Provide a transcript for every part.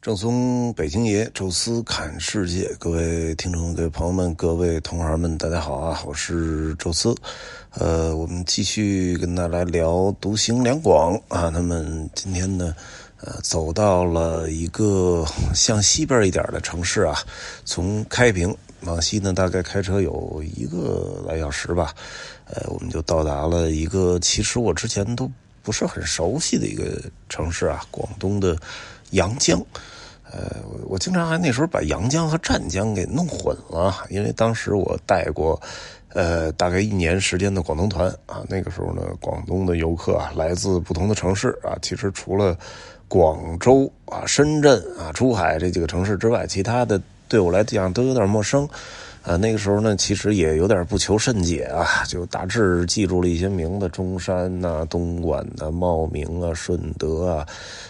正宗北京爷，宙斯侃世界，各位听众、各位朋友们、各位同行们，大家好啊！我是宙斯，呃，我们继续跟大家来聊独行两广啊。那么今天呢，呃，走到了一个向西边一点的城市啊，从开平往西呢，大概开车有一个来小时吧，呃，我们就到达了一个其实我之前都不是很熟悉的一个城市啊，广东的。阳江，呃，我我经常还那时候把阳江和湛江给弄混了，因为当时我带过，呃，大概一年时间的广东团啊，那个时候呢，广东的游客啊，来自不同的城市啊，其实除了广州啊、深圳啊、珠海这几个城市之外，其他的对我来讲都有点陌生。啊，那个时候呢，其实也有点不求甚解啊，就大致记住了一些名字：中山呐、东莞呐、茂名啊、顺德啊、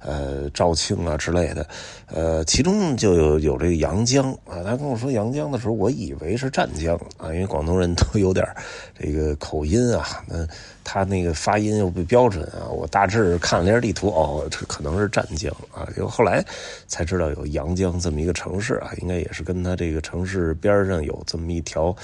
呃、肇庆啊之类的。呃，其中就有有这个阳江啊。他跟我说阳江的时候，我以为是湛江啊，因为广东人都有点这个口音啊。那他那个发音又不标准啊。我大致看了一下地图，哦，这可能是湛江啊。就后来才知道有阳江这么一个城市啊，应该也是跟他这个城市边上有。有这么一条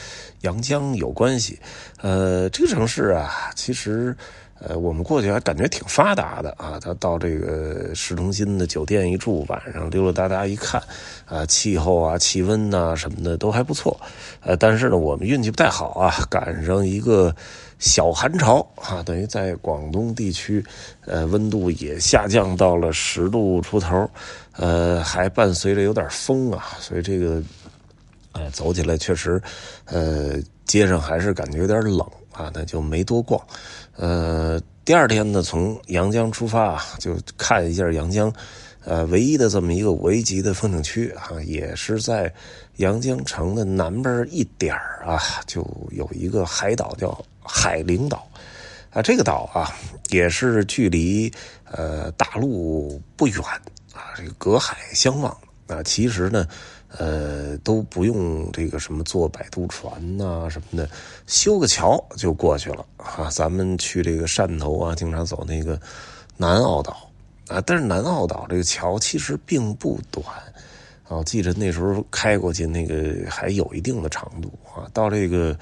阳江有关系，呃，这个城市啊，其实，呃，我们过去还感觉挺发达的啊。他到这个市中心的酒店一住，晚上溜溜达达一看，啊，气候啊、气温呐什么的都还不错。呃，但是呢，我们运气不太好啊，赶上一个小寒潮啊，等于在广东地区，呃，温度也下降到了十度出头，呃，还伴随着有点风啊，所以这个。走起来确实，呃，街上还是感觉有点冷啊，那就没多逛。呃，第二天呢，从阳江出发，就看一下阳江，呃，唯一的这么一个五 A 级的风景区啊，也是在阳江城的南边一点啊，就有一个海岛叫海陵岛啊。这个岛啊，也是距离呃大陆不远啊，这个隔海相望啊。其实呢。呃，都不用这个什么坐摆渡船呐什么的，修个桥就过去了啊。咱们去这个汕头啊，经常走那个南澳岛啊，但是南澳岛这个桥其实并不短啊。我记得那时候开过去，那个还有一定的长度啊。到这个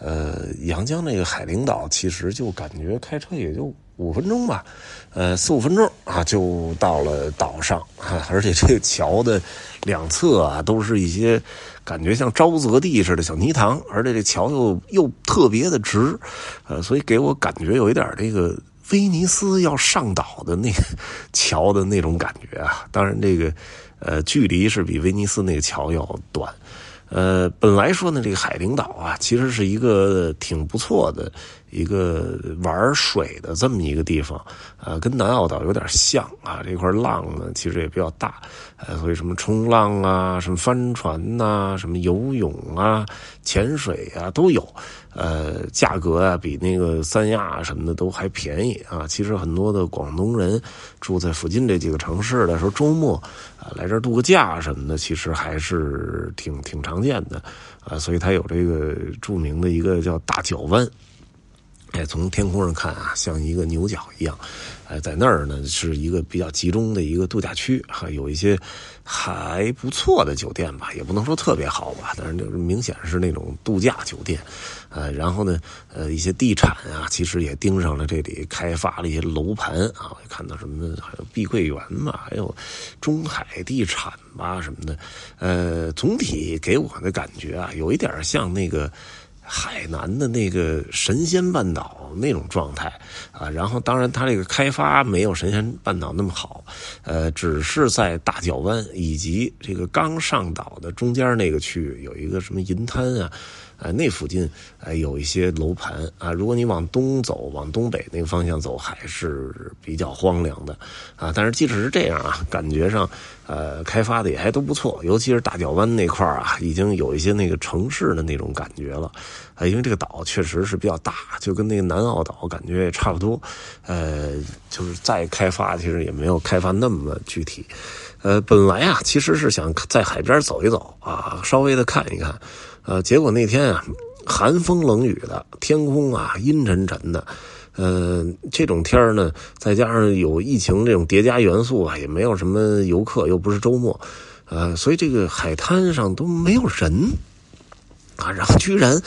呃阳江那个海陵岛，其实就感觉开车也就。五分钟吧，呃，四五分钟啊，就到了岛上啊。而且这个桥的两侧啊，都是一些感觉像沼泽地似的小泥塘，而且这桥又又特别的直，呃，所以给我感觉有一点这个威尼斯要上岛的那个 桥的那种感觉啊。当然，这个呃距离是比威尼斯那个桥要短。呃，本来说呢，这个海陵岛啊，其实是一个挺不错的一个玩水的这么一个地方，呃，跟南澳岛有点像啊。这块浪呢，其实也比较大，呃，所以什么冲浪啊，什么帆船呐，什么游泳啊、潜水啊都有。呃，价格啊，比那个三亚什么的都还便宜啊。其实很多的广东人住在附近这几个城市的时候，周末啊来这儿度个假什么的，其实还是挺挺常见的啊。所以它有这个著名的一个叫大角湾。哎，从天空上看啊，像一个牛角一样。哎，在那儿呢，是一个比较集中的一个度假区，哈，有一些还不错的酒店吧，也不能说特别好吧，但是就是明显是那种度假酒店。呃，然后呢，呃，一些地产啊，其实也盯上了这里开发了一些楼盘啊，看到什么还有碧桂园嘛，还有中海地产吧什么的。呃，总体给我的感觉啊，有一点像那个。海南的那个神仙半岛那种状态啊，然后当然它这个开发没有神仙半岛那么好，呃，只是在大角湾以及这个刚上岛的中间那个区域有一个什么银滩啊。呃，那附近呃有一些楼盘啊，如果你往东走，往东北那个方向走，还是比较荒凉的啊。但是即使是这样啊，感觉上呃开发的也还都不错，尤其是大角湾那块啊，已经有一些那个城市的那种感觉了啊。因为这个岛确实是比较大，就跟那个南澳岛感觉也差不多，呃，就是再开发其实也没有开发那么具体。呃，本来啊，其实是想在海边走一走啊，稍微的看一看。呃，结果那天啊，寒风冷雨的，天空啊阴沉沉的，呃，这种天儿呢，再加上有疫情这种叠加元素啊，也没有什么游客，又不是周末，呃，所以这个海滩上都没有人 啊，然后居然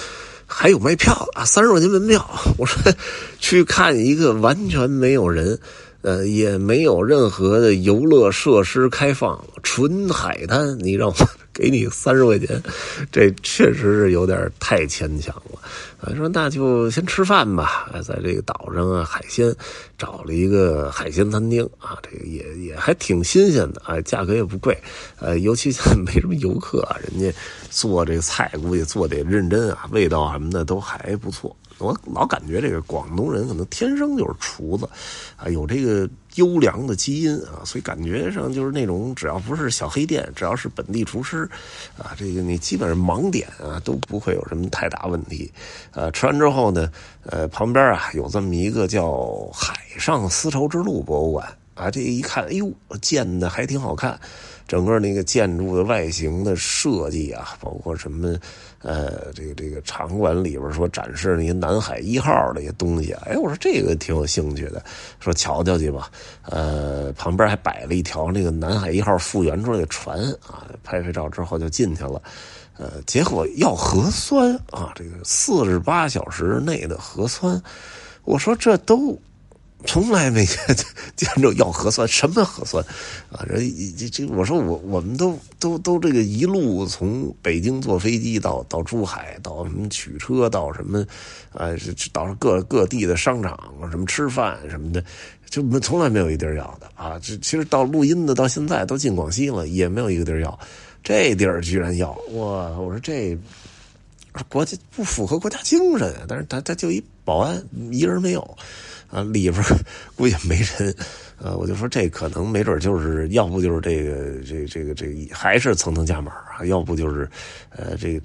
还有卖票啊，三十块钱门票，我说去看一个完全没有人。呃，也没有任何的游乐设施开放，纯海滩。你让我给你三十块钱，这确实是有点太牵强了。啊，说那就先吃饭吧，在这个岛上啊，海鲜找了一个海鲜餐厅啊，这个也也还挺新鲜的啊，价格也不贵。呃，尤其现在 没什么游客啊，人家做这个菜估计做得认真啊，味道什么的都还不错。我老感觉这个广东人可能天生就是厨子，啊，有这个优良的基因啊，所以感觉上就是那种只要不是小黑店，只要是本地厨师，啊，这个你基本上盲点啊都不会有什么太大问题。呃，吃完之后呢，呃，旁边啊有这么一个叫海上丝绸之路博物馆啊，这一看，哎呦，建的还挺好看。整个那个建筑的外形的设计啊，包括什么，呃，这个这个场馆里边说展示那些南海一号那些东西，哎，我说这个挺有兴趣的，说瞧瞧去吧。呃，旁边还摆了一条那个南海一号复原出来的船啊，拍拍照之后就进去了。呃，结果要核酸啊，这个四十八小时内的核酸，我说这都。从来没见着要核酸，什么核酸 啊？这这这，我说我我们都都都这个一路从北京坐飞机到到珠海，到什么取车，到什么啊，到各各地的商场什么吃饭什么的，就从来没有一地儿要的啊。这其实到录音的到现在都进广西了，也没有一个地儿要，这地儿居然要哇！我说这国家不符合国家精神！但是他他就一保安一人没有。啊，里边 估计没人，呃，我就说这可能没准就是要不就是这个这这个这还是层层加码啊，要不就是，呃，这个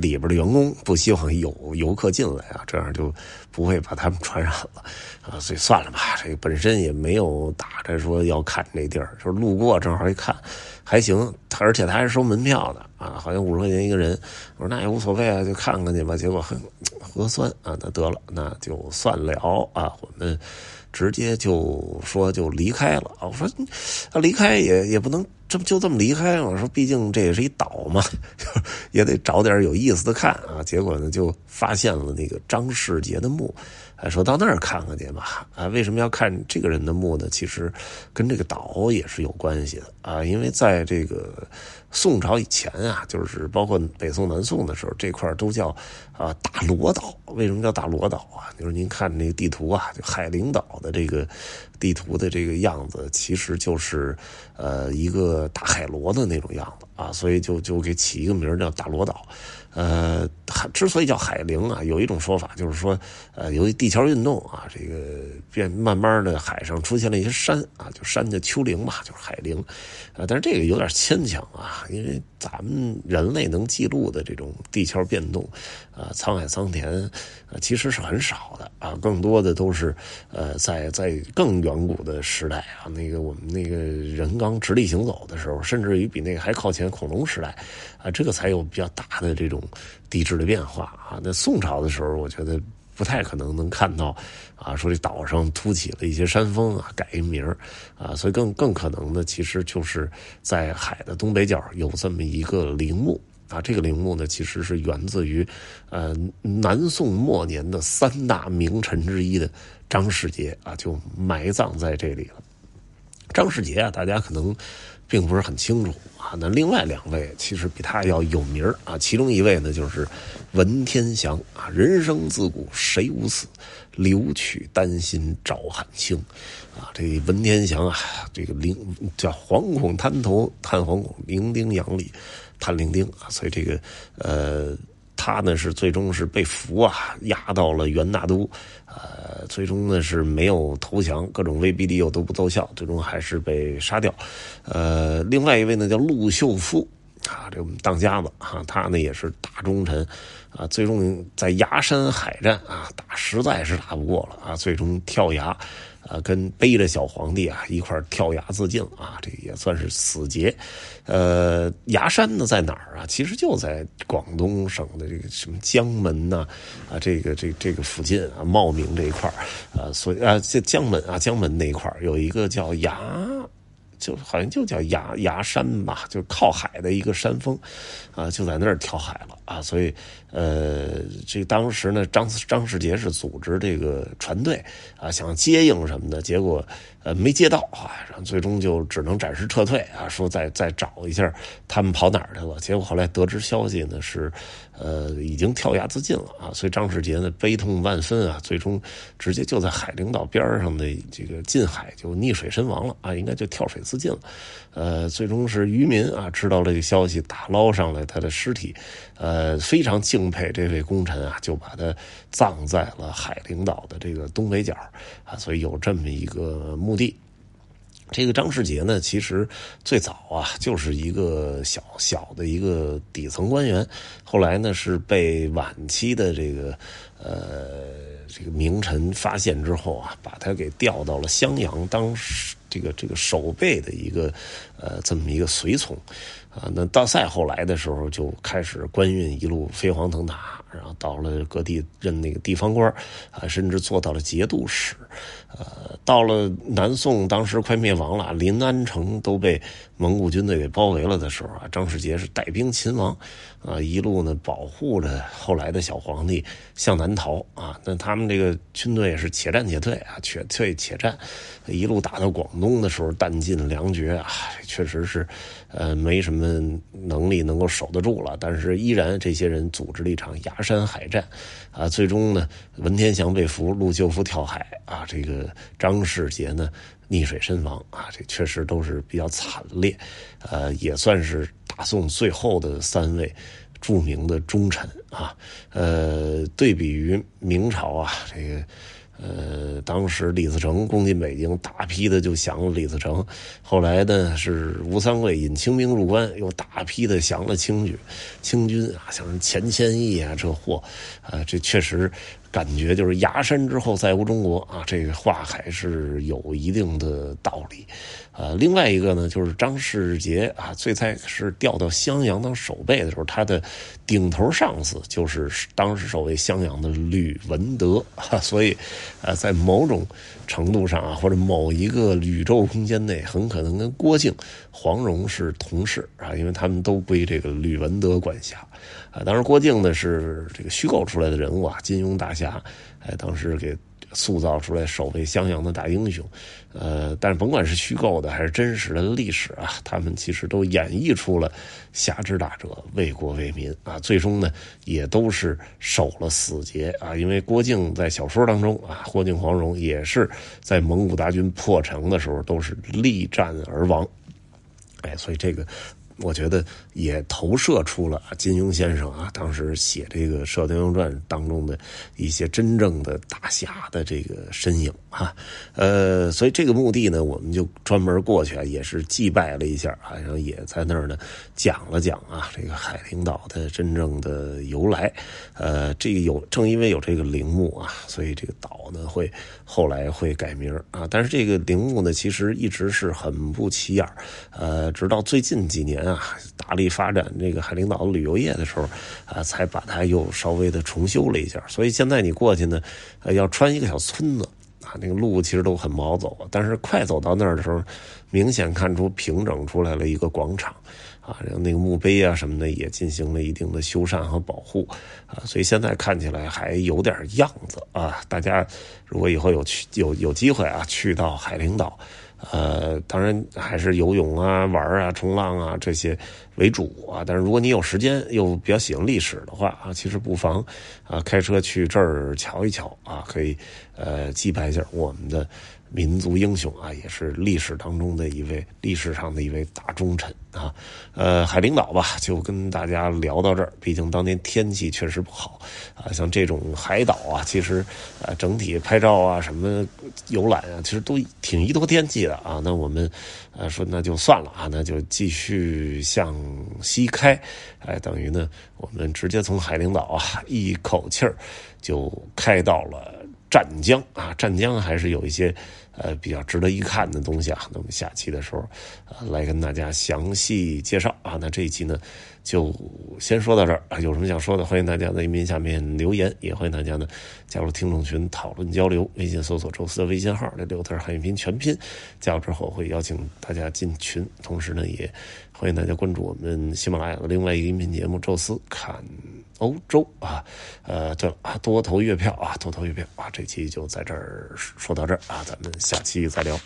里边的员工不希望有游客进来啊，这样就不会把他们传染了啊，所以算了吧，这个本身也没有打着说要看这地儿，就是路过正好一看，还行，而且他还是收门票的啊，好像五十块钱一个人，我说那也无所谓啊，就看看去吧，结果很。核酸啊，那得了，那就算了啊。我们直接就说就离开了。我说，离开也也不能这不就这么离开我说，毕竟这也是一岛嘛，也得找点有意思的看啊。结果呢，就发现了那个张世杰的墓。哎，说到那儿看看去吧。啊，为什么要看这个人的墓呢？其实跟这个岛也是有关系的啊。因为在这个宋朝以前啊，就是包括北宋、南宋的时候，这块都叫啊大罗岛。为什么叫大罗岛啊？就是您看那个地图啊，就海陵岛的这个地图的这个样子，其实就是呃一个大海螺的那种样子啊，所以就就给起一个名叫大螺岛。呃，之所以叫海陵啊，有一种说法就是说，呃，由于地壳运动啊，这个变慢慢的海上出现了一些山啊，就山叫丘陵嘛，就是海陵，啊，但是这个有点牵强啊，因为咱们人类能记录的这种地壳变动，啊，沧海桑田，啊，其实是很少的啊，更多的都是呃，在在更远古的时代啊，那个我们那个人刚直立行走的时候，甚至于比那个还靠前，恐龙时代，啊，这个才有比较大的这种。地质的变化啊，那宋朝的时候，我觉得不太可能能看到啊，说这岛上凸起了一些山峰啊，改一名啊，所以更更可能的，其实就是在海的东北角有这么一个陵墓啊。这个陵墓呢，其实是源自于呃南宋末年的三大名臣之一的张世杰啊，就埋葬在这里了。张世杰啊，大家可能。并不是很清楚啊。那另外两位其实比他要有名啊。其中一位呢就是文天祥啊，“人生自古谁无死，留取丹心照汗青”啊。这文天祥啊，这个零叫惶恐滩头探惶恐，零丁洋里探零丁啊。所以这个呃。他呢是最终是被俘啊，押到了元大都，呃，最终呢是没有投降，各种威逼利诱都不奏效，最终还是被杀掉。呃，另外一位呢叫陆秀夫啊，这我们当家子啊，他呢也是大忠臣啊，最终在崖山海战啊，打实在是打不过了啊，最终跳崖。啊，跟背着小皇帝啊一块跳崖自尽啊，这也算是死劫。呃，崖山呢在哪儿啊？其实就在广东省的这个什么江门呐，啊，这个这这个附近啊，茂名这一块啊，所以啊，这江门啊，江门那一块有一个叫崖。就好像就叫崖崖山吧，就靠海的一个山峰，啊，就在那儿跳海了啊，所以，呃，这当时呢，张张世杰是组织这个船队啊，想接应什么的，结果呃没接到啊，然后最终就只能暂时撤退啊，说再再找一下他们跑哪儿去了，结果后来得知消息呢是。呃，已经跳崖自尽了啊，所以张世杰呢悲痛万分啊，最终直接就在海陵岛边上的这个近海就溺水身亡了啊，应该就跳水自尽了。呃，最终是渔民啊知道这个消息，打捞上来他的尸体，呃，非常敬佩这位功臣啊，就把他葬在了海陵岛的这个东北角啊，所以有这么一个墓地。这个张世杰呢，其实最早啊就是一个小小的一个底层官员，后来呢是被晚期的这个呃这个名臣发现之后啊，把他给调到了襄阳当这个这个守备的一个呃这么一个随从。啊。那到赛后来的时候，就开始官运一路飞黄腾达，然后到了各地任那个地方官啊，甚至做到了节度使。呃，到了南宋，当时快灭亡了，临安城都被蒙古军队给包围了的时候啊，张世杰是带兵勤王，啊，一路呢保护着后来的小皇帝向南逃啊。那他们这个军队是且战且退啊，且退且战，一路打到广东的时候，弹尽粮绝啊，确实是，呃，没什么能力能够守得住了。但是依然这些人组织了一场崖山海战，啊，最终呢，文天祥被俘，陆秀夫跳海啊，这个。张世杰呢溺水身亡啊，这确实都是比较惨烈，呃，也算是大宋最后的三位著名的忠臣啊，呃，对比于明朝啊，这个。呃，当时李自成攻进北京，大批的就降了李自成。后来呢，是吴三桂引清兵入关，又大批的降了清军。清军啊，像钱谦益啊，这货，啊，这确实感觉就是崖山之后再无中国啊。这个话还是有一定的道理。呃，另外一个呢，就是张世杰啊，最开始调到襄阳当守备的时候，他的顶头上司就是当时守卫襄阳的吕文德，所以，呃，在某种程度上啊，或者某一个宇宙空间内，很可能跟郭靖、黄蓉是同事啊，因为他们都归这个吕文德管辖。啊，当时郭靖呢是这个虚构出来的人物啊，金庸大侠，哎，当时给。塑造出来守卫襄阳的大英雄，呃，但是甭管是虚构的还是真实的历史啊，他们其实都演绎出了侠之大者为国为民啊，最终呢也都是守了死节啊，因为郭靖在小说当中啊，郭靖黄蓉也是在蒙古大军破城的时候都是力战而亡，哎，所以这个。我觉得也投射出了金庸先生啊，当时写这个《射雕英雄传》当中的一些真正的大侠的这个身影啊。呃，所以这个墓地呢，我们就专门过去啊，也是祭拜了一下啊，然后也在那儿呢讲了讲啊，这个海陵岛的真正的由来。呃，这个有正因为有这个陵墓啊，所以这个岛呢会后来会改名啊。但是这个陵墓呢，其实一直是很不起眼呃，直到最近几年。啊，大力发展这个海陵岛的旅游业的时候，啊，才把它又稍微的重修了一下。所以现在你过去呢，呃，要穿一个小村子啊，那个路其实都很毛走。但是快走到那儿的时候，明显看出平整出来了一个广场，啊，然后那个墓碑啊什么的也进行了一定的修缮和保护，啊，所以现在看起来还有点样子啊。大家如果以后有去有有机会啊，去到海陵岛。呃，当然还是游泳啊、玩啊、冲浪啊这些为主啊。但是如果你有时间又比较喜欢历史的话啊，其实不妨啊开车去这儿瞧一瞧啊，可以呃祭拜一下我们的民族英雄啊，也是历史当中的一位历史上的一位大忠臣啊。呃，海陵岛吧，就跟大家聊到这儿。毕竟当年天气确实不好啊，像这种海岛啊，其实啊，整体拍照啊，什么游览啊，其实都挺依托天气的啊。那我们呃说那就算了啊，那就继续向西开，哎，等于呢，我们直接从海陵岛啊，一口气儿就开到了。湛江啊，湛江还是有一些呃比较值得一看的东西啊。那么下期的时候，呃，来跟大家详细介绍啊。那这一期呢，就先说到这儿啊。有什么想说的，欢迎大家在音频下面留言，也欢迎大家呢加入听众群讨论交流。微信搜索“周四”的微信号，这六字汉语拼音全拼，加入之后会邀请大家进群。同时呢，也欢迎大家关注我们喜马拉雅的另外一个音频节目《宙斯看》。欧洲啊，呃，对了啊，多投月票啊，多投月票啊，这期就在这儿说到这儿啊，咱们下期再聊。